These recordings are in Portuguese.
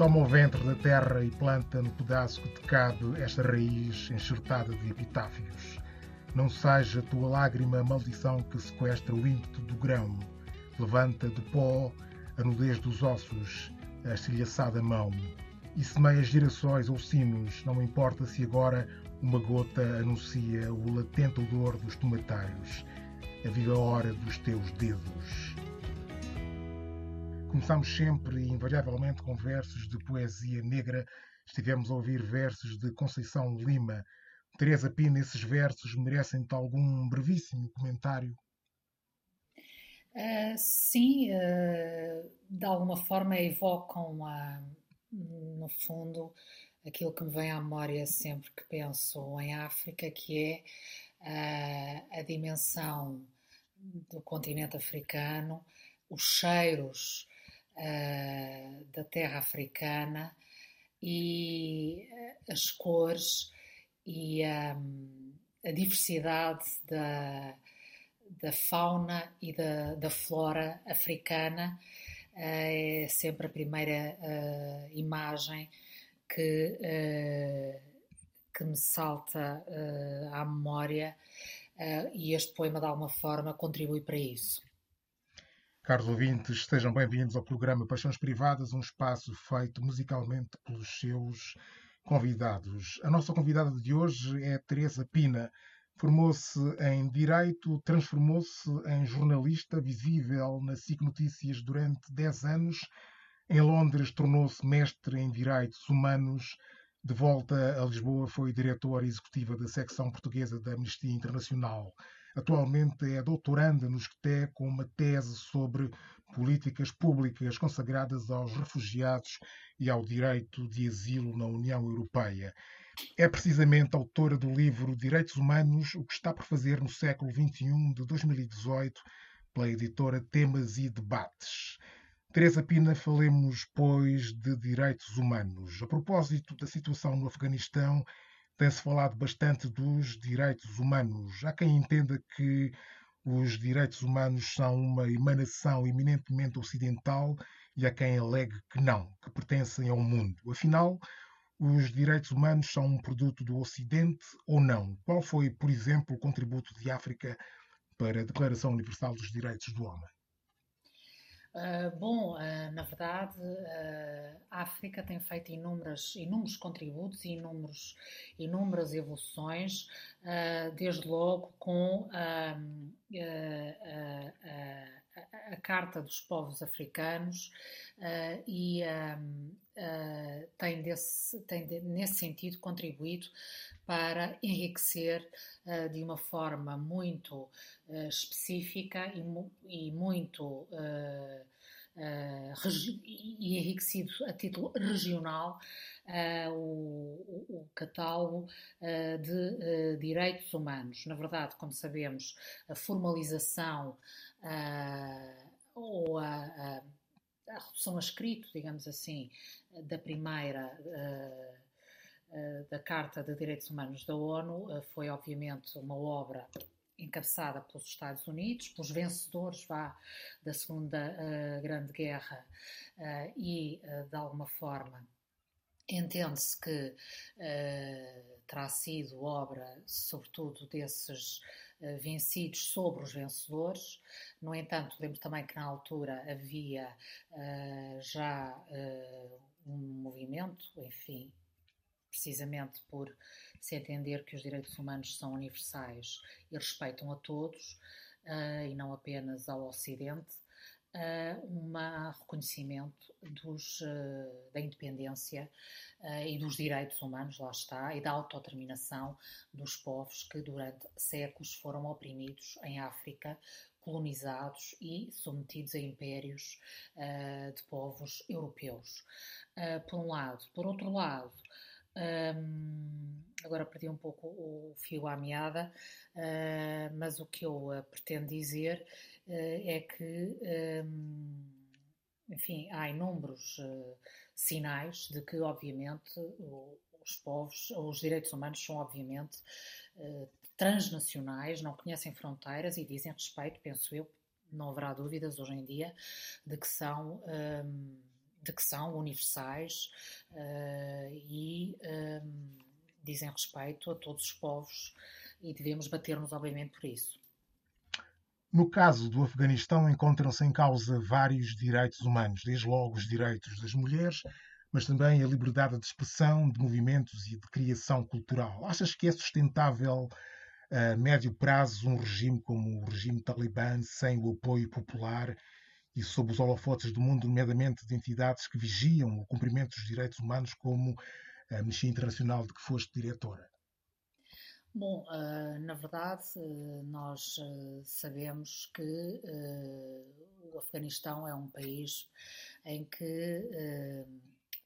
Toma o ventre da terra e planta no pedaço que te cabe esta raiz enxertada de epitáfios. Não seja tua lágrima a maldição que sequestra o ímpeto do grão. Levanta do pó a nudez dos ossos, a estilhaçada mão. E semeia girassóis ou sinos, não importa se agora uma gota anuncia o latente odor dos tomatários, a viva hora dos teus dedos. Começamos sempre e invariavelmente com versos de poesia negra. Estivemos a ouvir versos de Conceição Lima. Teresa Pina, esses versos merecem-te algum brevíssimo comentário? Uh, sim, uh, de alguma forma evocam, uh, no fundo, aquilo que me vem à memória sempre que penso em África, que é a dimensão do continente africano, os cheiros uh, da terra africana e uh, as cores e um, a diversidade da, da fauna e da, da flora africana uh, é sempre a primeira imagem que, que me salta à memória e este poema de alguma forma contribui para isso. Caros ouvintes, sejam bem-vindos ao programa Paixões Privadas, um espaço feito musicalmente pelos seus convidados. A nossa convidada de hoje é Teresa Pina. Formou-se em Direito, transformou-se em jornalista visível na SIC Notícias durante 10 anos. Em Londres, tornou-se mestre em Direitos Humanos. De volta a Lisboa, foi diretora executiva da secção portuguesa da Amnistia Internacional. Atualmente é doutoranda no SCTE com uma tese sobre políticas públicas consagradas aos refugiados e ao direito de asilo na União Europeia. É precisamente autora do livro Direitos Humanos, o que está por fazer no século XXI de 2018, pela editora Temas e Debates. Teresa Pina, falemos, pois, de direitos humanos. A propósito da situação no Afeganistão tem-se falado bastante dos direitos humanos. Há quem entenda que os direitos humanos são uma emanação eminentemente ocidental e há quem alegue que não, que pertencem ao mundo. Afinal, os direitos humanos são um produto do Ocidente ou não? Qual foi, por exemplo, o contributo de África para a Declaração Universal dos Direitos do Homem? Uh, bom, uh, na verdade, uh, a África tem feito inúmeras, inúmeros contributos e inúmeros, inúmeras evoluções, desde logo com a, Carta dos Povos Africanos e tem, desse, tem de, nesse sentido contribuído para enriquecer uh, de uma forma muito uh, específica e, e muito uh, e enriquecido a título regional o, o, catálogo de direitos humanos. Na verdade, como sabemos, a formalização ou a, a, a redução a escrito, digamos assim, da primeira da Carta de Direitos Humanos da ONU eh, foi, obviamente, uma obra encabeçada pelos Estados Unidos, pelos vencedores vá, da Segunda uh, Grande Guerra uh, e, uh, de alguma forma, entende-se que terá sido obra, sobretudo, desses vencidos sobre os vencedores. No entanto, lembro também que na altura havia já um movimento, enfim, precisamente por se entender que os direitos humanos são universais e respeitam a todos, uh, e não apenas ao Ocidente, uh, um reconhecimento dos, uh, da independência e dos direitos humanos, lá está, e da autodeterminação dos povos que durante séculos foram oprimidos em África, colonizados e submetidos a impérios de povos europeus. por um lado. Por outro lado, um, agora perdi um pouco o fio à meada, uh, mas o que eu uh, pretendo dizer uh, é que, um, enfim, há inúmeros sinais de que, obviamente, o, os povos, os direitos humanos são, obviamente, transnacionais, não conhecem fronteiras e dizem respeito, penso eu, não haverá dúvidas hoje em dia, de que são. Um, de que são universais e um, dizem respeito a todos os povos e devemos bater-nos, obviamente, por isso. No caso do Afeganistão, encontram-se em causa vários direitos humanos, desde logo os direitos das mulheres, mas também a liberdade de expressão, de movimentos e de criação cultural. Achas que é sustentável a médio prazo um regime como o regime talibã, sem o apoio popular e sob os holofotes do mundo, nomeadamente de entidades que vigiam o cumprimento dos direitos humanos, como a Amnistia Internacional de que foste diretora? Bom, uh, na verdade, uh, nós uh, sabemos que o Afeganistão é um país em que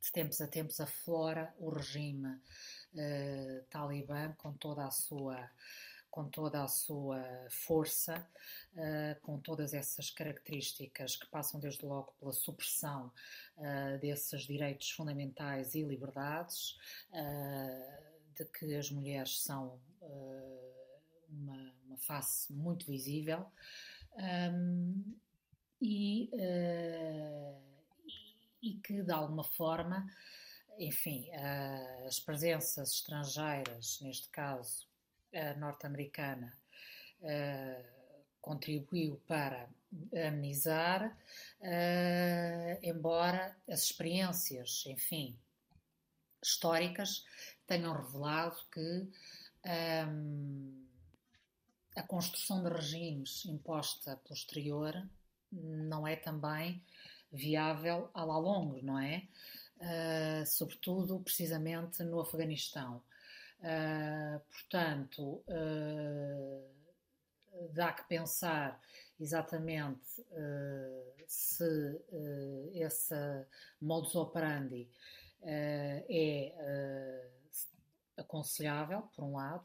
de tempos a tempos aflora o regime talibã com toda a sua com toda a sua força, com todas essas características que passam desde logo pela supressão desses direitos fundamentais e liberdades, de que as mulheres são uma, uma, face muito visível um, e, e, que, de alguma forma, enfim, as presenças estrangeiras, neste caso norte-americana, contribuiu para amenizar, embora as experiências, enfim, históricas tenham revelado que um, a construção de regimes imposta pelo exterior não é também viável a longo, não é? Uh, sobretudo, precisamente no Afeganistão. Uh, portanto, uh, dá que pensar exatamente se esse modus operandi é aconselhável, por um lado.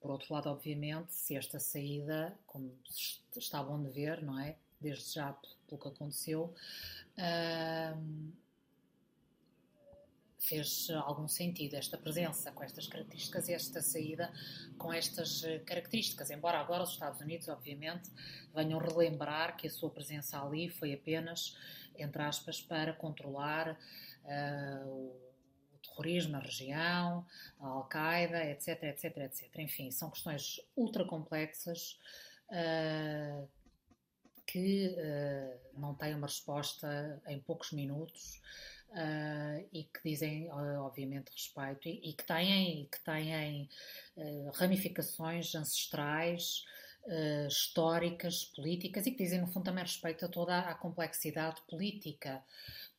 Por outro lado, obviamente, se esta saída, como está bom de ver, não é? Desde já pelo que aconteceu, uh, fez algum sentido esta presença com estas características e esta saída com estas características. Embora agora os Estados Unidos, obviamente, venham relembrar que a sua presença ali foi apenas, entre aspas, para controlar uh, o terrorismo na região, a Al-Qaeda, etc, etc, etc. Enfim, são questões ultra complexas uh, que uh, não têm uma resposta em poucos minutos uh, e que dizem, obviamente, respeito e, e, que têm, que têm ramificações ancestrais. Uh, históricas, políticas e que dizem, no fundo, também respeito a toda a complexidade política,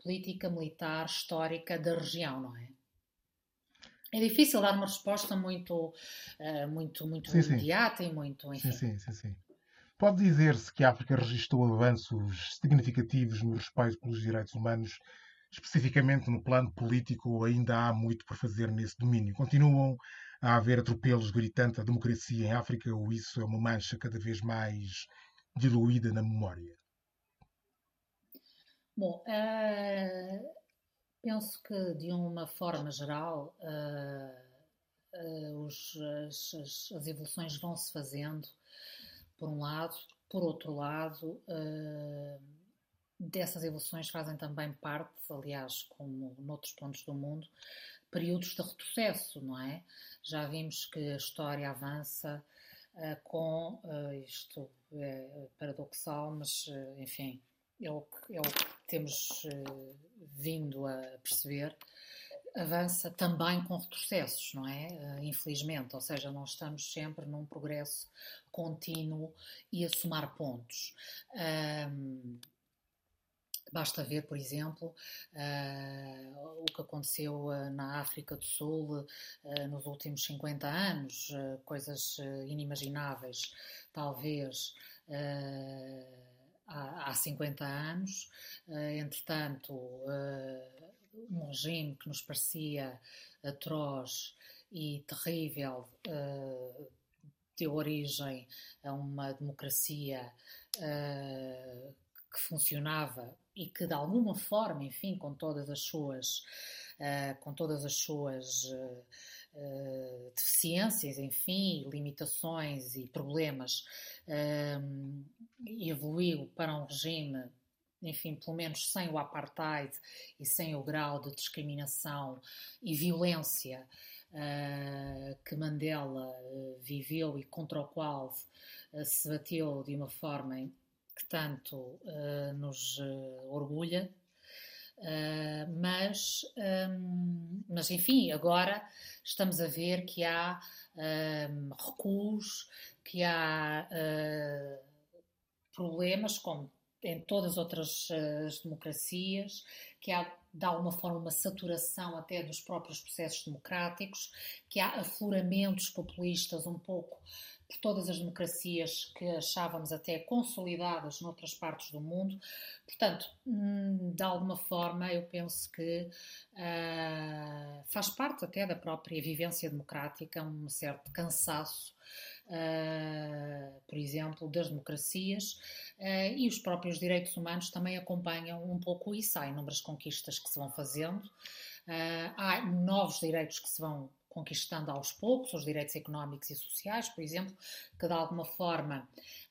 política, militar, histórica da região, não é? É difícil dar uma resposta muito, uh, muito, muito sim, imediata sim. e muito. Enfim. Sim, sim, sim, sim. Pode dizer-se que a África registrou avanços significativos no respeito pelos direitos humanos, especificamente no plano político, ainda há muito por fazer nesse domínio? Continuam a haver atropelos gritantes à democracia em África, ou isso é uma mancha cada vez mais diluída na memória? Bom, uh Penso que, de uma forma geral, uh, uh, os, as, as, evoluções vão se fazendo, por um lado. Por outro lado, dessas evoluções fazem também parte, aliás, como noutros pontos do mundo, períodos de retrocesso, não é? Já vimos que a história avança com isto é paradoxal, mas enfim, é o que, é o que temos uh, vindo a perceber, avança também com retrocessos, não é? Uh, infelizmente, ou seja, não estamos sempre num progresso contínuo e a somar pontos. Basta ver, por exemplo, uh, o que aconteceu uh, na África do Sul uh, nos últimos 50 anos, coisas inimagináveis, talvez há, há 50 anos. Uh, entretanto, uh, um regime que nos parecia atroz e terrível uh, deu origem a uma democracia que funcionava e que de alguma forma, enfim, com todas as suas, com todas as suas uh, deficiências, enfim, limitações e problemas, uh, evoluiu para um regime enfim, pelo menos sem o apartheid e sem o grau de discriminação e violência uh, que Mandela uh, viveu e contra o qual uh, se bateu de uma forma que tanto nos orgulha. mas, um, mas, enfim, agora estamos a ver que há um, recuos, que há problemas, como em todas as outras as democracias, que há de alguma forma uma saturação até dos próprios processos democráticos, que há afloramentos populistas um pouco por todas as democracias que achávamos até consolidadas noutras partes do mundo. Portanto, hum, de alguma forma, eu penso que uh, faz parte até da própria vivência democrática um certo cansaço uh, por exemplo, das democracias, uh, e os próprios direitos humanos também acompanham um pouco isso. Há inúmeras conquistas que se vão fazendo, uh, há novos direitos que se vão conquistando aos poucos, os direitos económicos e sociais, por exemplo, que de alguma forma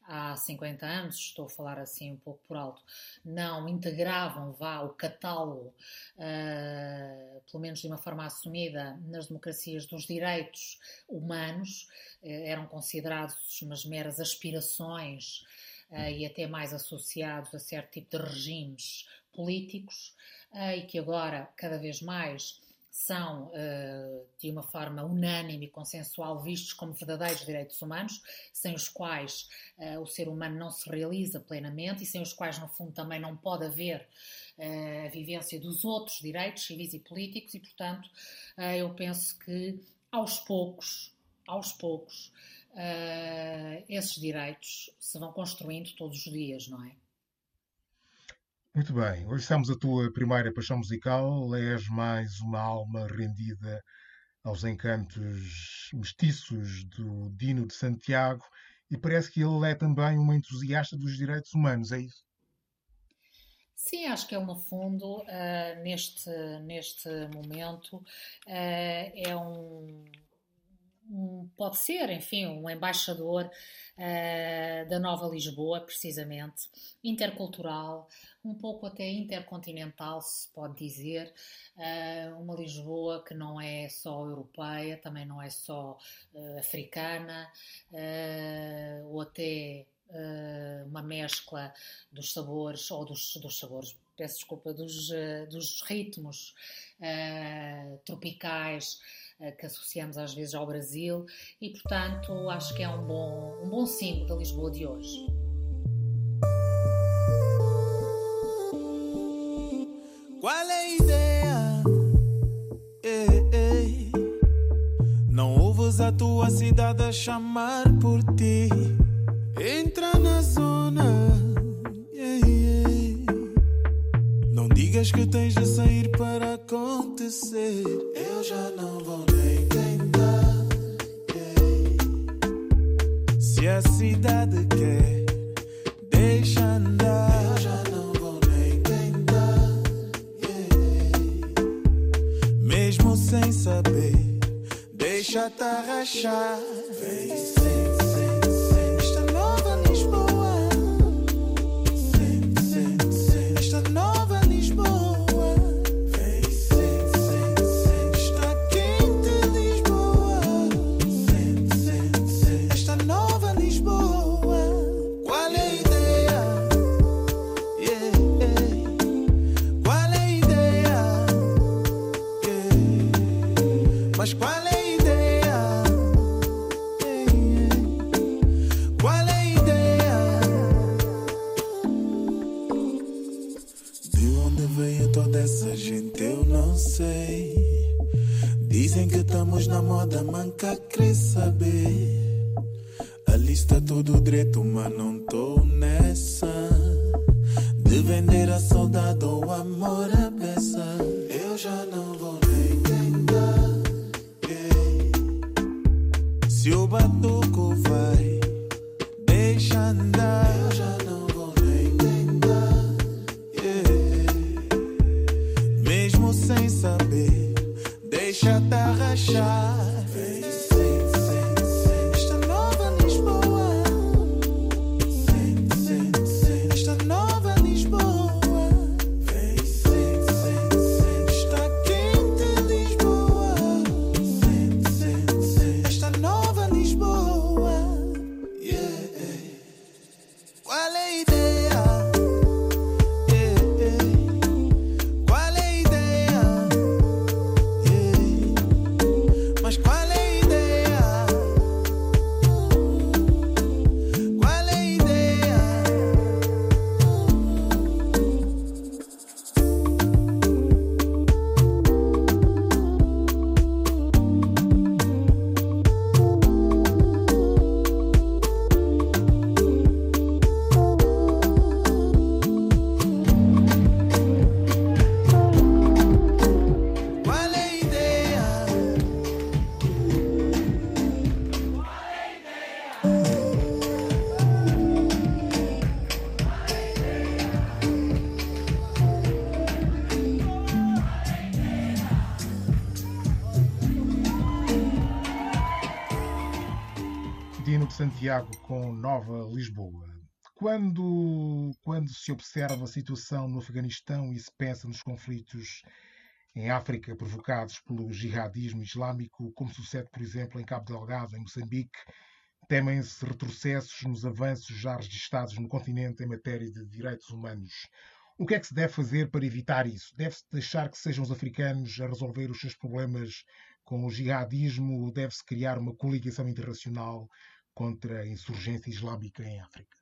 há 50 anos, estou a falar assim um pouco por alto, não integravam, vá, o catálogo, uh, pelo menos de uma forma assumida, nas democracias dos direitos humanos, uh, eram considerados umas meras aspirações uh, e até mais associados a certo tipo de regimes políticos, e que agora, cada vez mais, são, uh, de uma forma unânime e consensual, vistos como verdadeiros direitos humanos, sem os quais uh, o ser humano não se realiza plenamente e sem os quais, no fundo, também não pode haver uh, a vivência dos outros direitos civis e políticos, e, portanto, eu penso que aos poucos, aos poucos, esses direitos se vão construindo todos os dias, não é? Muito bem, hoje estamos a tua primeira paixão musical, és mais uma alma rendida aos encantos mestiços do Dino de Santiago e parece que ele é também uma entusiasta dos direitos humanos, é isso? Sim, acho que ele, no fundo, uh, neste, neste momento, uh, é um, um, pode ser, enfim, um embaixador uh, da Nova Lisboa, precisamente, intercultural, um pouco até intercontinental, se pode dizer, uh, uma Lisboa que não é só europeia, também não é só uh, africana, ou até uma mescla dos sabores, ou dos, dos sabores, peço desculpa, dos, dos ritmos tropicais que associamos às vezes ao Brasil e, portanto, acho que é um bom, um bom símbolo da Lisboa de hoje. Qual é a ideia? Ei, ei. Não ouves a tua cidade a chamar por ti. Entra na zona. Ei, não digas que tens de sair para acontecer. Já não vou Se a cidade quer, deixa andar. Eu já não vou nem tentar. Yeah. Mesmo sem saber, deixa-te arrachar. Vem Dino Santiago com Nova Lisboa. Quando, quando se observa a situação no Afeganistão e se pensa nos conflitos em África provocados pelo jihadismo islâmico, como sucede, por exemplo, em Cabo Delgado, em Moçambique, temem-se retrocessos nos avanços já registados no continente em matéria de direitos humanos. O que é que se deve fazer para evitar isso? Deve-se deixar que sejam os africanos a resolver os seus problemas com o jihadismo deve-se criar uma coligação internacional contra a insurgência islâmica em África?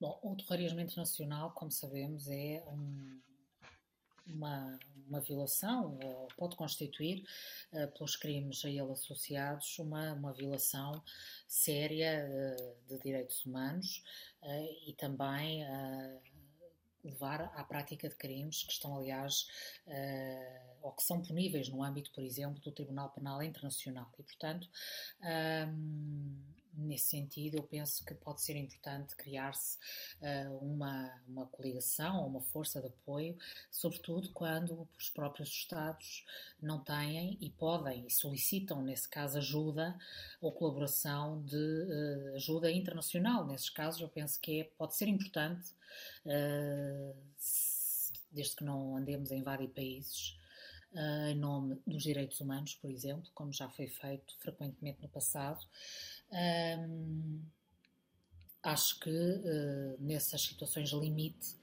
Bom, o terrorismo internacional, como sabemos, é um, uma, uma violação, ou pode constituir, uh, pelos crimes a ele associados, uma, uma violação séria uh, de direitos humanos uh, e também levar à prática de crimes que estão, aliás, ou que são puníveis no âmbito, por exemplo, do Tribunal Penal Internacional. E, portanto, nesse sentido, eu penso que pode ser importante criar-se uh, uma, uma coligação uma força de apoio, sobretudo quando os próprios Estados não têm e podem e solicitam, nesse caso, ajuda ou colaboração de uh, ajuda internacional. Nesses casos, eu penso que é, pode ser importante, uh, desde que não andemos a invadir países. Em nome dos direitos humanos, por exemplo, como já foi feito frequentemente no passado, acho que uh, nessas situações limite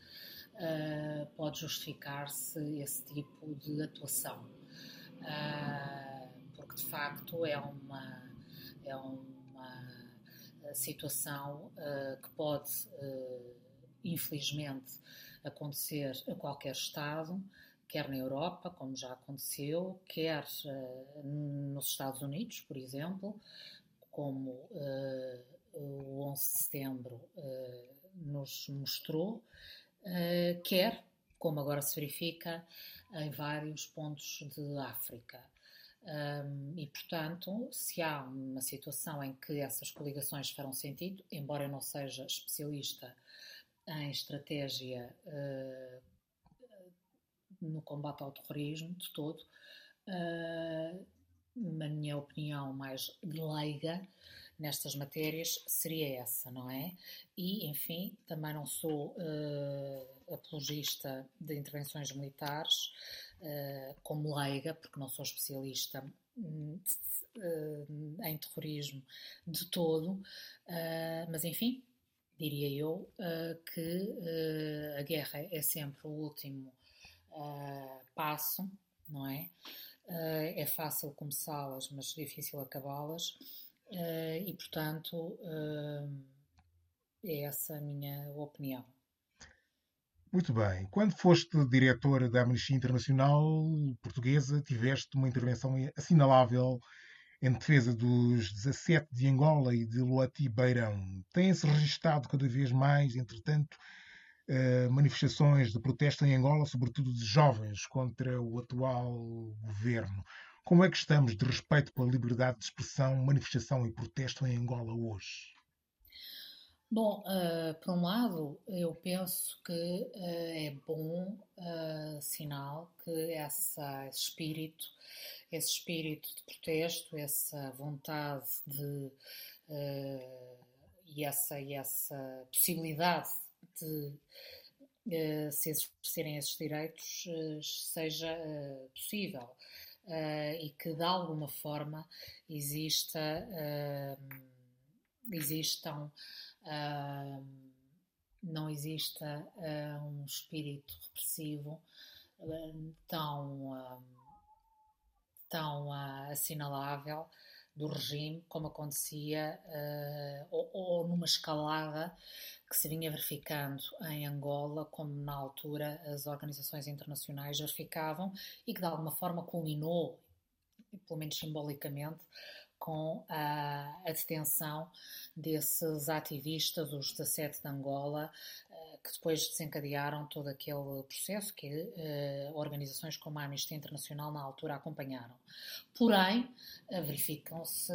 uh, pode justificar-se esse tipo de atuação, uh, porque de facto é uma, é uma situação que pode, infelizmente, acontecer a qualquer Estado, quer na Europa, como já aconteceu, quer nos Estados Unidos, por exemplo, como uh, o 11 de setembro uh, nos mostrou, uh, quer, como agora se verifica, em vários pontos de África. Um, e, portanto, se há uma situação em que essas coligações farão sentido, embora eu não seja especialista em estratégia uh, no combate ao terrorismo de todo, uh, na minha opinião mais leiga nestas matérias, seria essa, não é? E, enfim, também não sou uh, apologista de intervenções militares uh, como leiga, porque não sou especialista uh, em terrorismo de todo, mas, enfim, diria eu que a guerra é sempre o último passo, não é? Uh, é fácil começá-las, mas difícil acabá-las, uh, e portanto uh, é essa a minha opinião. Muito bem. Quando foste diretora da Amnistia Internacional Portuguesa, tiveste uma intervenção assinalável em defesa dos 17 de Angola e de Luati Beirão. Tem-se registado cada vez mais, entretanto, eh, manifestações de protesto em Angola, sobretudo de jovens, contra o atual governo. Como é que estamos de respeito pela liberdade de expressão, manifestação e protesto em Angola hoje? Bom, uh, por um lado, eu penso que uh, é bom uh, sinal que essa, esse espírito, esse espírito de protesto, essa vontade de e essa, e essa possibilidade de uh, se exercerem esses direitos uh, seja uh, possível e que de alguma forma exista, existam não exista um espírito repressivo tão, tão assinalável do regime, como acontecia, uh, ou, ou, numa escalada que se vinha verificando em Angola, como na altura as organizações internacionais verificavam, e que de alguma forma culminou, pelo menos simbolicamente, com a, a detenção desses ativistas, os 17 de Angola, que depois desencadearam todo aquele processo que uh, organizações como a Amnistia Internacional na altura acompanharam. Porém, uh, verificam-se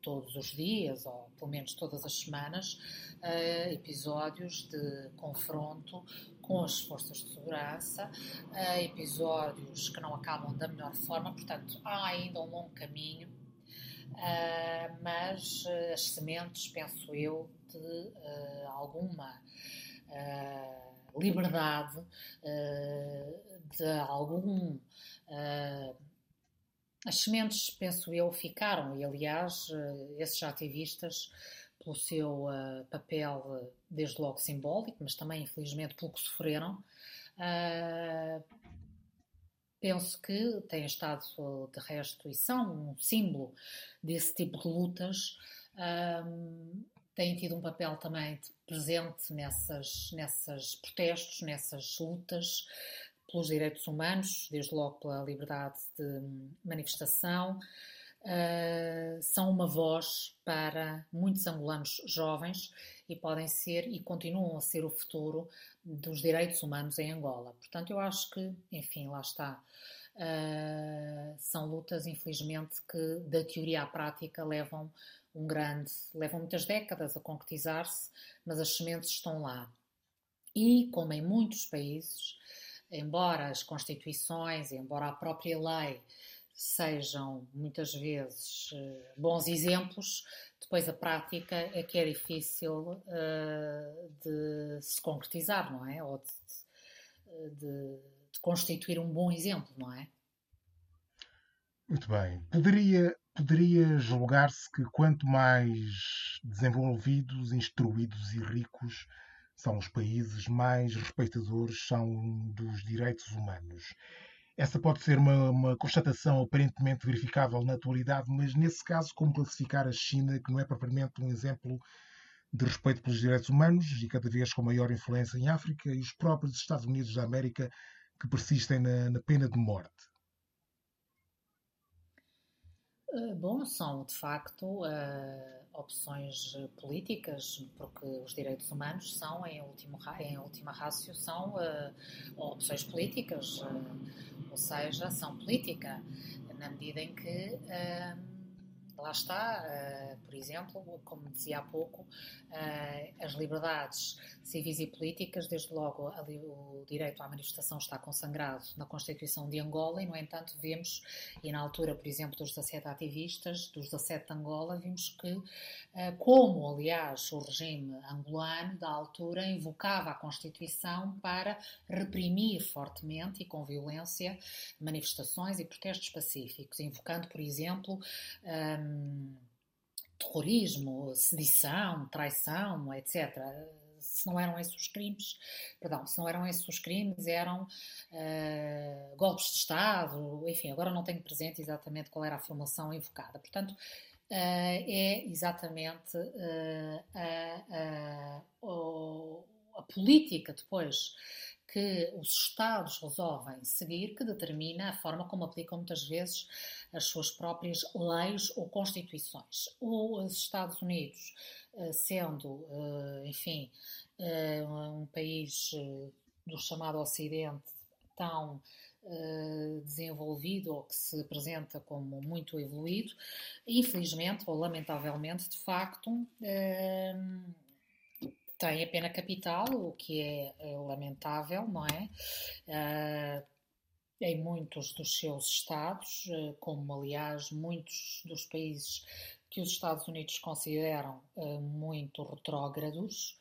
todos os dias, ou pelo menos todas as semanas, uh, episódios de confronto com as forças de segurança, episódios que não acabam da melhor forma, portanto, há ainda um longo caminho. mas as sementes, penso eu, de alguma liberdade, de algum as sementes, penso eu, ficaram, e aliás, eh, esses ativistas, pelo seu uh, papel, uh, desde logo simbólico, mas também, infelizmente, pelo que sofreram, uh, penso que têm estado, de resto, e são um símbolo desse tipo de lutas. têm tido um papel também presente nessas, nessas protestos, nessas lutas, pelos direitos humanos, desde logo pela liberdade de manifestação, uh, são uma voz para muitos angolanos jovens e podem ser e continuam a ser o futuro dos direitos humanos em Angola. Portanto, eu acho que, enfim, lá está. Uh, são lutas, infelizmente, que da teoria à prática levam um grande, levam muitas décadas a concretizar-se, mas as sementes estão lá. E, como em muitos países, embora as constituições, embora a própria lei sejam muitas vezes eh, bons exemplos, depois a prática é que é difícil uh, de se concretizar, não é? Ou de, de, de, constituir um bom exemplo, não é? Muito bem. Poderia, poderia julgar-se que quanto mais desenvolvidos, instruídos e ricos são os países mais respeitadores são dos direitos humanos. Essa pode ser uma, uma, constatação aparentemente verificável na atualidade, mas nesse caso, como classificar a China, que não é propriamente um exemplo de respeito pelos direitos humanos e cada vez com maior influência em África, e os próprios Estados Unidos da América, que persistem na, na pena de morte? Bom, são de facto uh, opções políticas, porque os direitos humanos são, em, último, em última rácio, são uh, opções políticas, ou seja, são política, na medida em que lá está, uh, por exemplo, como dizia há pouco, uh, as liberdades civis e políticas, desde logo ali, o direito à manifestação está consagrado na Constituição de Angola e, no entanto, vemos, e na altura, por exemplo, dos 17 ativistas, dos 17 de Angola, vimos que, uh, como, aliás, o regime angolano da altura invocava a Constituição para reprimir fortemente e com violência manifestações e protestos pacíficos, invocando, por exemplo, um, terrorismo, sedição, traição, etc. Se não eram esses os crimes, perdão, se não eram esses os crimes, eram uh, golpes de Estado, enfim, agora não tenho presente exatamente qual era a formação invocada. Portanto, uh, é exatamente uh, a, a, a política depois que os Estados resolvem seguir, que determina a forma como aplicam muitas vezes as suas próprias leis ou constituições. Os Estados Unidos, eh, sendo, eh, enfim, eh, um país do chamado Ocidente tão desenvolvido ou que se apresenta como muito evoluído, infelizmente ou lamentavelmente, de facto, tem a pena capital, o que é, é lamentável, não é? Uh, em muitos dos seus estados, uh, como aliás muitos dos países que os Estados Unidos consideram uh, muito retrógrados,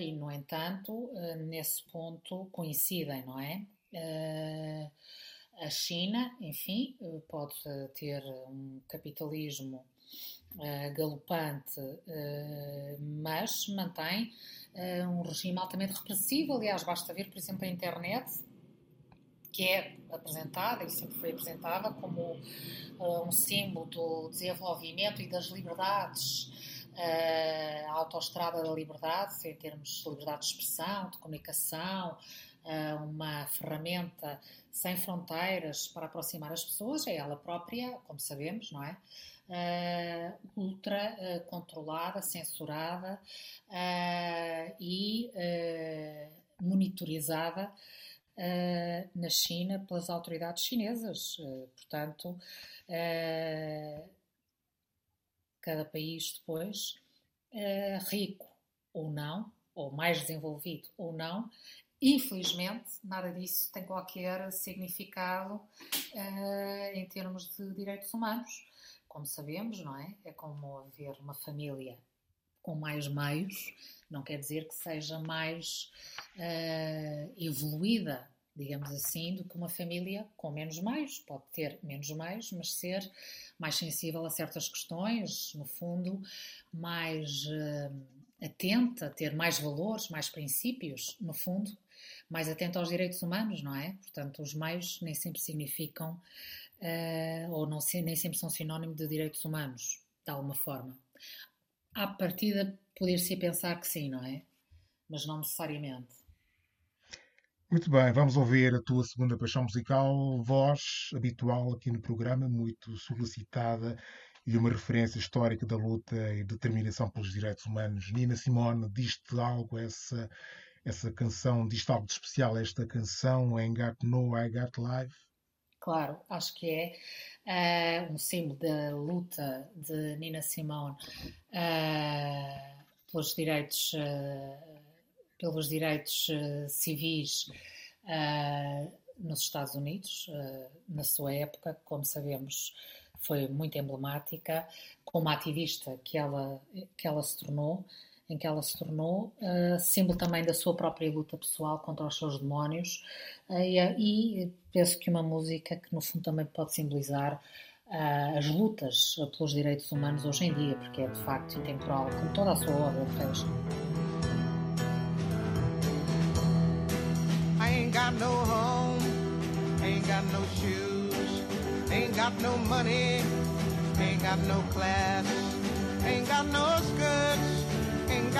e no entanto, nesse ponto coincidem, não é? a China, enfim, pode ter um capitalismo uh, galopante, uh, mas mantém uh, um regime altamente repressivo. Aliás, basta ver, por exemplo, a internet, que é apresentada e sempre foi apresentada como um símbolo do desenvolvimento e das liberdades. a autoestrada da liberdade, em termos de liberdade de expressão, de comunicação, uma ferramenta sem fronteiras para aproximar as pessoas, é ela própria, como sabemos, não é? Uh, ultra uh, controlada, censurada uh, e monitorizada na China pelas autoridades chinesas. portanto, cada país depois, rico ou não, ou mais desenvolvido ou não, Infelizmente, nada disso tem qualquer significado uh, em termos de direitos humanos como sabemos, não é? É como haver uma família com mais meios, não quer dizer que seja mais uh, evoluída, digamos assim, do que uma família com menos meios. Pode ter menos meios, mas ser mais sensível a certas questões, no fundo, mais uh, atenta, ter mais valores, mais princípios, no fundo, mais atenta aos direitos humanos, não é? Portanto, os meios nem sempre significam uh, ou não, nem sempre são sinónimo de direitos humanos, de alguma forma. À partida, poder-se pensar que sim, não é? Mas não necessariamente. Muito bem, vamos ouvir a tua segunda paixão musical, voz habitual aqui no programa, muito solicitada e uma referência histórica da luta e determinação pelos direitos humanos. Nina Simone, diz-te algo, essa, essa canção, diz-te algo de especial esta canção, Ain't Got No, I Got Life? Claro, acho que é uh, um símbolo da luta de Nina Simone uh, pelos direitos, uh, pelos direitos civis nos Estados Unidos, na sua época, como sabemos, foi muito emblemática, como ativista que ela, que ela se tornou, em que ela se tornou, uh, símbolo também da sua própria luta pessoal contra os seus demónios, uh, e, e, penso que uma música que no fundo também pode simbolizar as lutas pelos direitos humanos hoje em dia, porque é de facto intemporal, como toda a sua obra fez. I ain't got no home, ain't got no shoes, ain't got no money, ain't got no class, ain't got no skirts.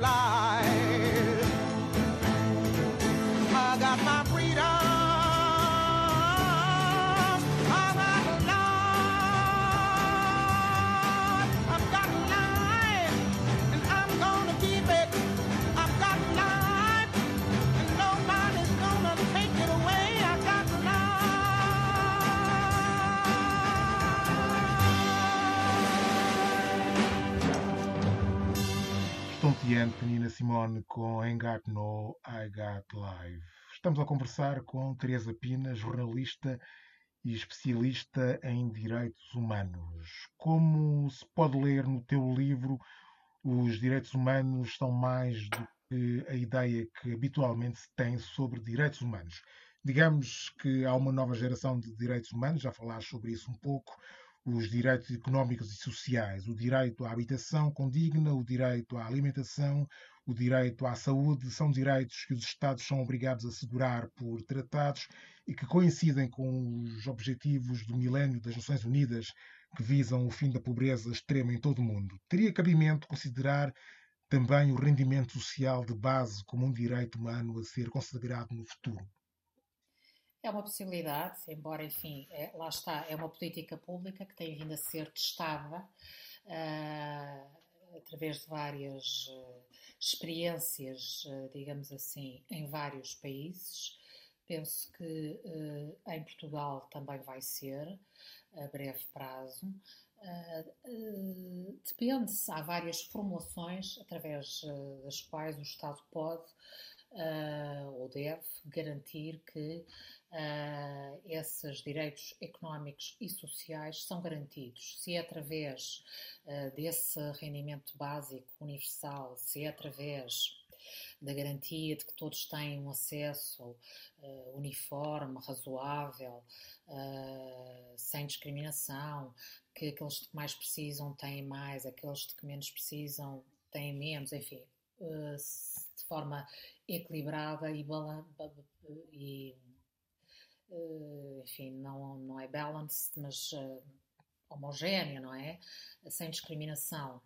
alive. Estonteante Nina Simone com Got No, I Got Live. Estamos a conversar com Teresa Pina, jornalista e especialista em direitos humanos. Como se pode ler no teu livro, os direitos humanos são mais do que a ideia que habitualmente se tem sobre direitos humanos. Digamos que há uma nova geração de direitos humanos, já falaste sobre isso um pouco, os direitos económicos e sociais, o direito à habitação condigna, o direito à alimentação, o direito à saúde, são direitos que os Estados são obrigados a assegurar por tratados e que coincidem com os objetivos do milénio das Nações Unidas, que visam o fim da pobreza extrema em todo o mundo. Teria cabimento considerar também o rendimento social de base como um direito humano a ser consagrado no futuro? É uma possibilidade, embora, enfim, é, lá está, é uma política pública que tem vindo a ser testada uh, através de várias uh, experiências, uh, digamos assim, em vários países. Penso que em Portugal também vai ser, a breve prazo. Uh, depende, há várias formulações através das quais o Estado pode uh, ou deve garantir que esses direitos económicos e sociais são garantidos. Se é através desse rendimento básico universal, se é através da garantia de que todos têm um acesso uh, uniforme, razoável, uh, sem discriminação, que aqueles que mais precisam têm mais, aqueles que menos precisam têm menos, enfim, uh, de forma equilibrada e, e enfim, não, não é balanced, mas homogénea, não é? Sem discriminação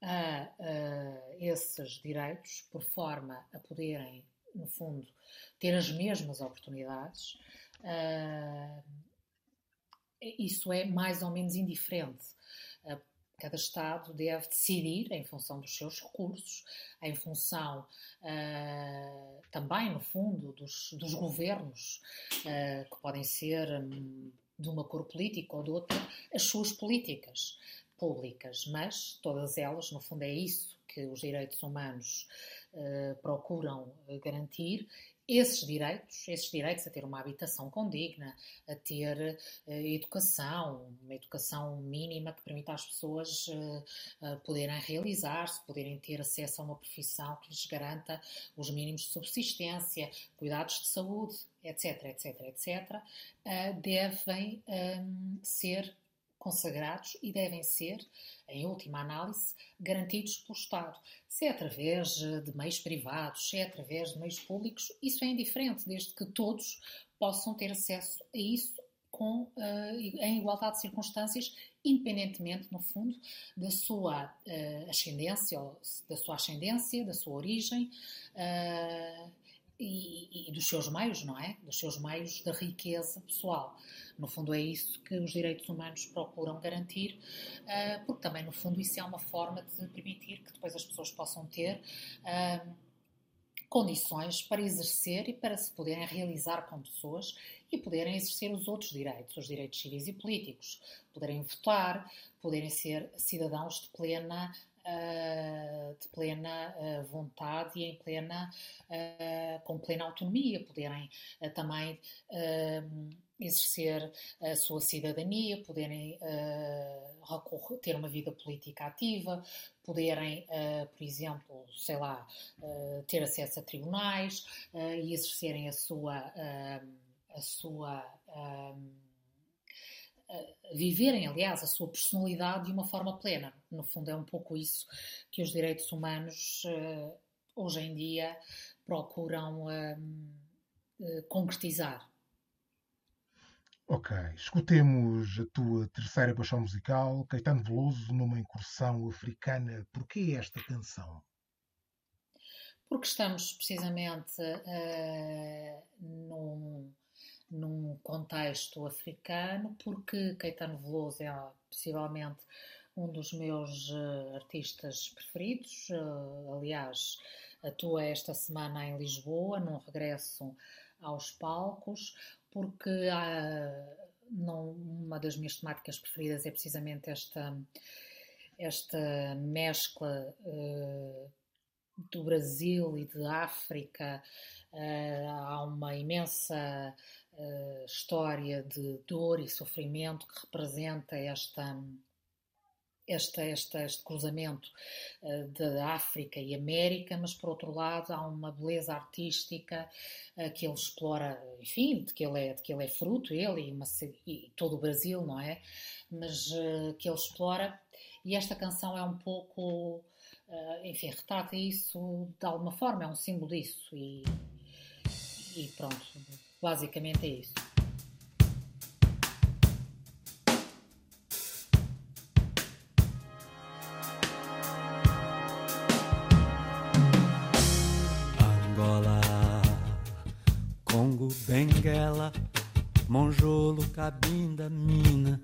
a, a esses direitos, por forma a poderem, no fundo, ter as mesmas oportunidades, uh, isso é mais ou menos indiferente. Cada Estado deve decidir, em função dos seus recursos, em função uh, também, no fundo, dos, dos governos, que podem ser um, de uma cor política ou de outra, as suas políticas públicas, mas todas elas, no fundo, é isso que os direitos humanos uh, procuram garantir. Esses direitos, esses direitos a ter uma habitação condigna, a ter uh, educação, uma educação mínima que permita às pessoas uh, poderem realizar-se, poderem ter acesso a uma profissão que lhes garanta os mínimos de subsistência, cuidados de saúde, etc, etc, etc, devem um, ser consagrados e devem ser, em última análise, garantidos pelo Estado. Se é através de meios privados, se é através de meios públicos, isso é indiferente, desde que todos possam ter acesso a isso com, uh, em igualdade de circunstâncias, independentemente, no fundo, da sua uh, ascendência, ou da sua ascendência, da sua origem. Uh, e, e, dos seus meios, não é? Dos seus meios da riqueza pessoal. No fundo, é isso que os direitos humanos procuram garantir, uh, porque também, no fundo, isso é uma forma de permitir que depois as pessoas possam ter uh, condições para exercer e para se poderem realizar como pessoas e poderem exercer os outros direitos, os direitos civis e políticos, poderem votar, poderem ser cidadãos de plena uh, de plena uh, vontade e em plena, uh, com plena autonomia, poderem também exercer a sua cidadania, poderem ter uma vida política ativa, poderem, por exemplo, sei lá, ter acesso a tribunais e exercerem a sua, a sua viverem, aliás, a sua personalidade de uma forma plena. No fundo, é um pouco isso que os direitos humanos uh, hoje em dia procuram uh, concretizar. Ok, escutemos a tua terceira paixão musical, Caetano Veloso, numa incursão africana. Porquê esta canção? Porque estamos precisamente uh, num num contexto africano, porque Caetano Veloso é possivelmente um dos meus uh, artistas preferidos. Uh, aliás, atua esta semana em Lisboa, num regresso aos palcos, porque não, uma das minhas temáticas preferidas é precisamente esta, esta mescla uh, do Brasil e de África. há uma imensa uh, história de dor e sofrimento que representa esta, esta, esta, este cruzamento uh, da África e América, mas por outro lado há uma beleza artística uh, que ele explora, enfim, de que ele é, de que ele é fruto, ele e, uma, e todo o Brasil, não é? Mas uh, que ele explora, e esta canção é um pouco, enfim, retrata isso de alguma forma, é um símbolo disso, e, e pronto Basicamente é isso. Angola, Congo, Benguela, Monjolo, Cabinda, Mina,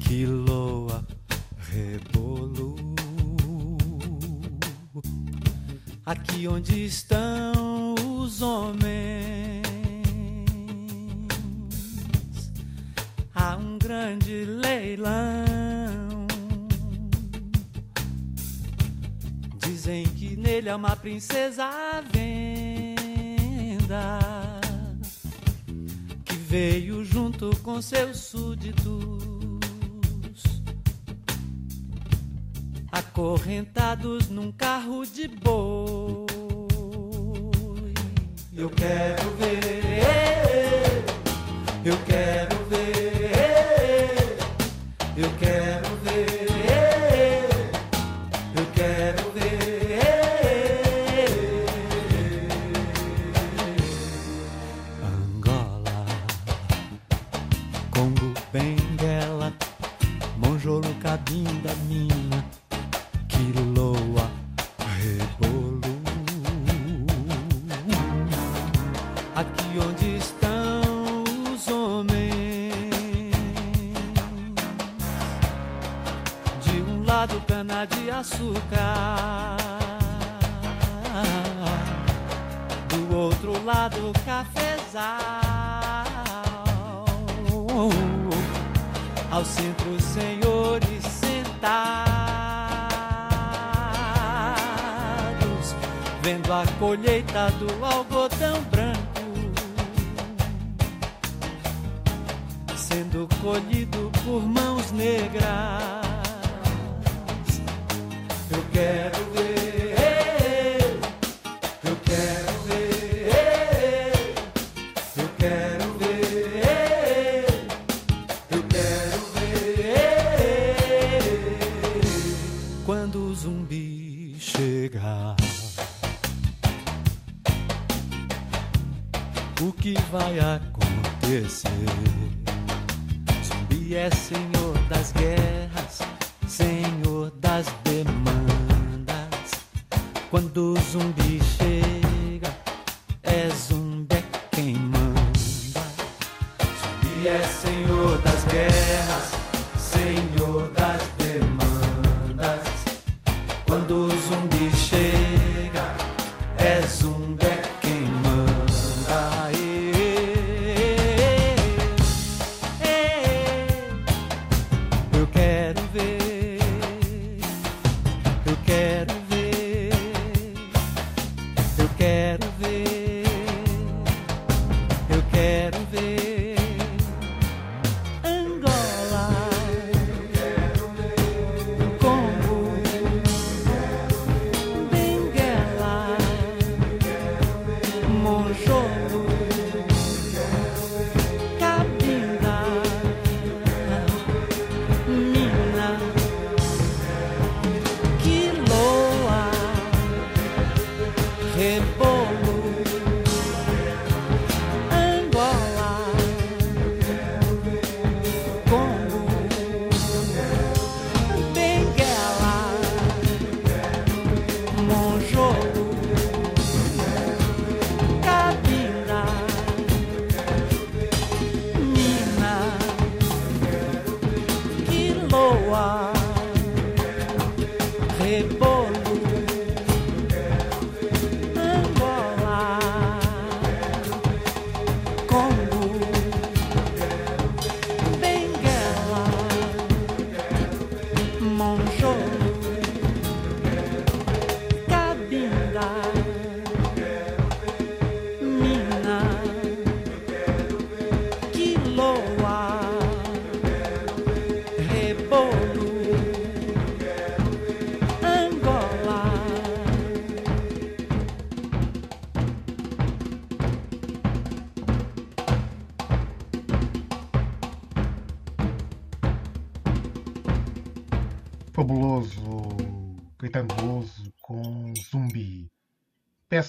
Quiloa, Rebolo. Aqui onde estão os homens grande leilão. Dizem que nele há uma princesa à venda que veio junto com seus súditos, acorrentados num carro de boi. Eu quero ver, eu quero O que vai acontecer? Zumbi é senhor das guerras, senhor das demandas. Quando o zumbi chega, é zumbi é quem manda. Zumbi é senhor das guerras,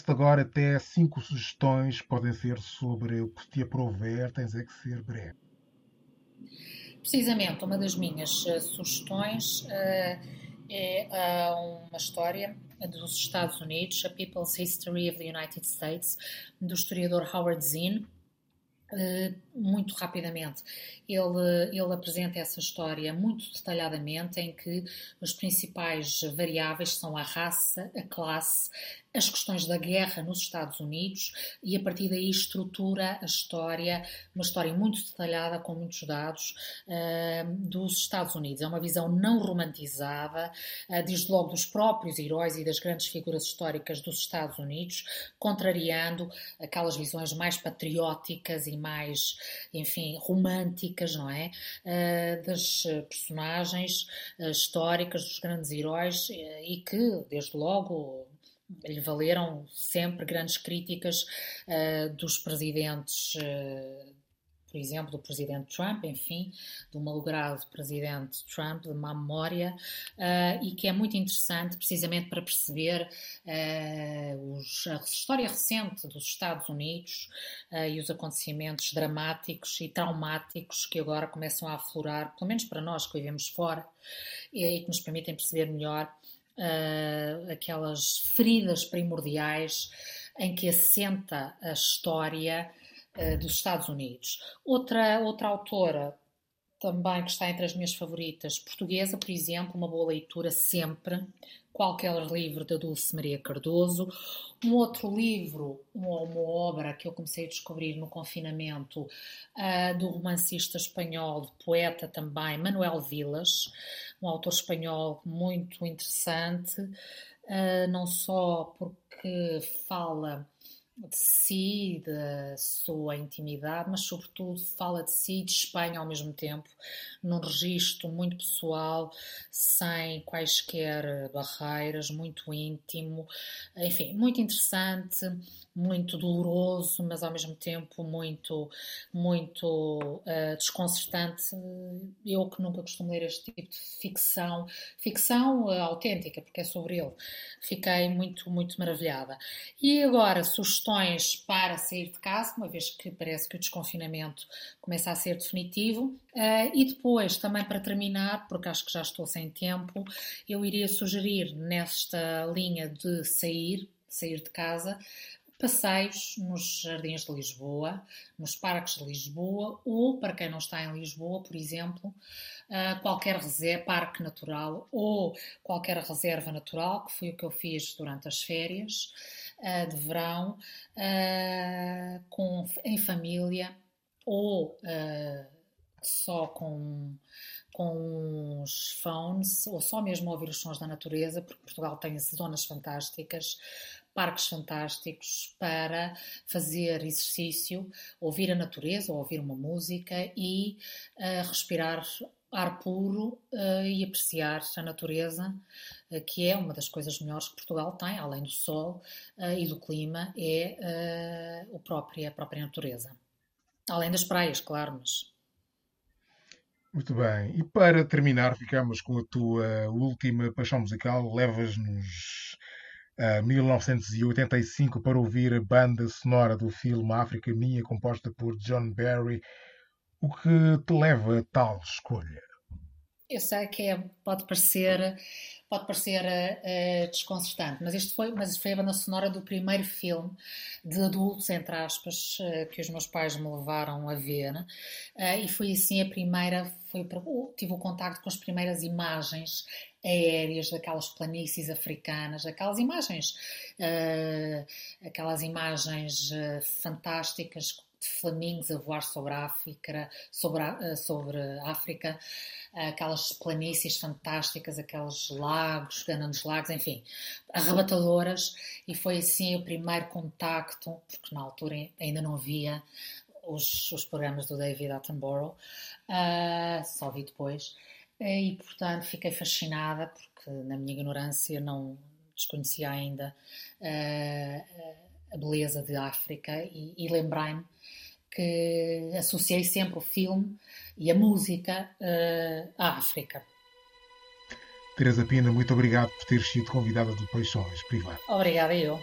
Peço-te agora até cinco sugestões, podem ser sobre o que te aprouver, tens é que ser breve. Precisamente, uma das minhas uh, sugestões uh, é uh, uma história dos Estados Unidos, A People's History of the United States, do historiador Howard Zinn. Muito rapidamente, ele, ele apresenta essa história muito detalhadamente, em que as principais variáveis são a raça, a classe, as questões da guerra nos Estados Unidos e a partir daí estrutura a história, uma história muito detalhada, com muitos dados, uh, dos Estados Unidos. É uma visão não romantizada, uh, desde logo dos próprios heróis e das grandes figuras históricas dos Estados Unidos, contrariando aquelas visões mais patrióticas e mais, enfim, românticas, não é? Uh, das personagens históricas, dos grandes heróis e que, desde logo, lhe valeram sempre grandes críticas uh, dos presidentes, uh, por exemplo, do presidente Trump, enfim, do malogrado presidente Trump, de má memória, uh, e que é muito interessante precisamente para perceber os, a história recente dos Estados Unidos e os acontecimentos dramáticos e traumáticos que agora começam a aflorar, pelo menos para nós que vivemos fora, e, e que nos permitem perceber melhor uh, aquelas feridas primordiais em que assenta a história uh, dos Estados Unidos. Outra, outra autora também que está entre as minhas favoritas, portuguesa, por exemplo, uma boa leitura sempre, qualquer livro da Dulce Maria Cardoso. Um outro livro, uma, uma obra que eu comecei a descobrir no confinamento, uh, do romancista espanhol, poeta também, Manuel Vilas, um autor espanhol muito interessante, uh, não só porque fala de si, da sua intimidade, mas sobretudo fala de si e de Espanha ao mesmo tempo, num registro muito pessoal, sem quaisquer barreiras, muito íntimo, enfim, muito interessante, muito doloroso, mas ao mesmo tempo muito, muito uh, desconcertante. Eu que nunca costumo ler este tipo de ficção, ficção uh, autêntica, porque é sobre ele, fiquei muito, muito maravilhada. E agora, sugestões para sair de casa, uma vez que parece que o desconfinamento começa a ser definitivo. Uh, e depois, também para terminar, porque acho que já estou sem tempo, eu iria sugerir nesta linha de sair, sair de casa, passeios nos jardins de Lisboa, nos parques de Lisboa ou, para quem não está em Lisboa, por exemplo, qualquer reserva, parque natural ou qualquer reserva natural, que foi o que eu fiz durante as férias de verão, com, em família ou só com com os phones ou só mesmo ouvir os sons da natureza, porque Portugal tem zonas fantásticas parques fantásticos para fazer exercício, ouvir a natureza, ouvir uma música e uh, respirar ar puro uh, e apreciar a natureza, uh, que é uma das coisas melhores que Portugal tem, além do sol e do clima, é o próprio, a própria natureza. Além das praias, claro, mas muito bem. E para terminar, ficamos com a tua última paixão musical. Levas-nos 1985 para ouvir a banda sonora do filme África Minha, composta por John Barry. O que te leva a tal escolha? Eu sei que é, pode parecer pode parecer uh, desconcertante, mas isto foi, mas foi a banda sonora do primeiro filme de adultos, entre aspas, uh, que os meus pais me levaram a ver, uh, e foi assim a primeira, foi, tive o contacto com as primeiras imagens aéreas daquelas planícies africanas, aquelas imagens, aquelas imagens fantásticas de flamingos a voar sobre a África, sobre a, sobre África, aquelas planícies fantásticas, aqueles lagos, grandes lagos, enfim, arrebatadoras, e foi assim o primeiro contacto, porque na altura ainda não havia os, os programas do David Attenborough, uh, só vi depois, e portanto fiquei fascinada, porque na minha ignorância não desconhecia ainda uh, a beleza de África e, e lembrei-me que associei sempre o filme e a música uh, à África. Teresa Pina, muito obrigado por ter sido convidada do Paixões Privado. Obrigada eu.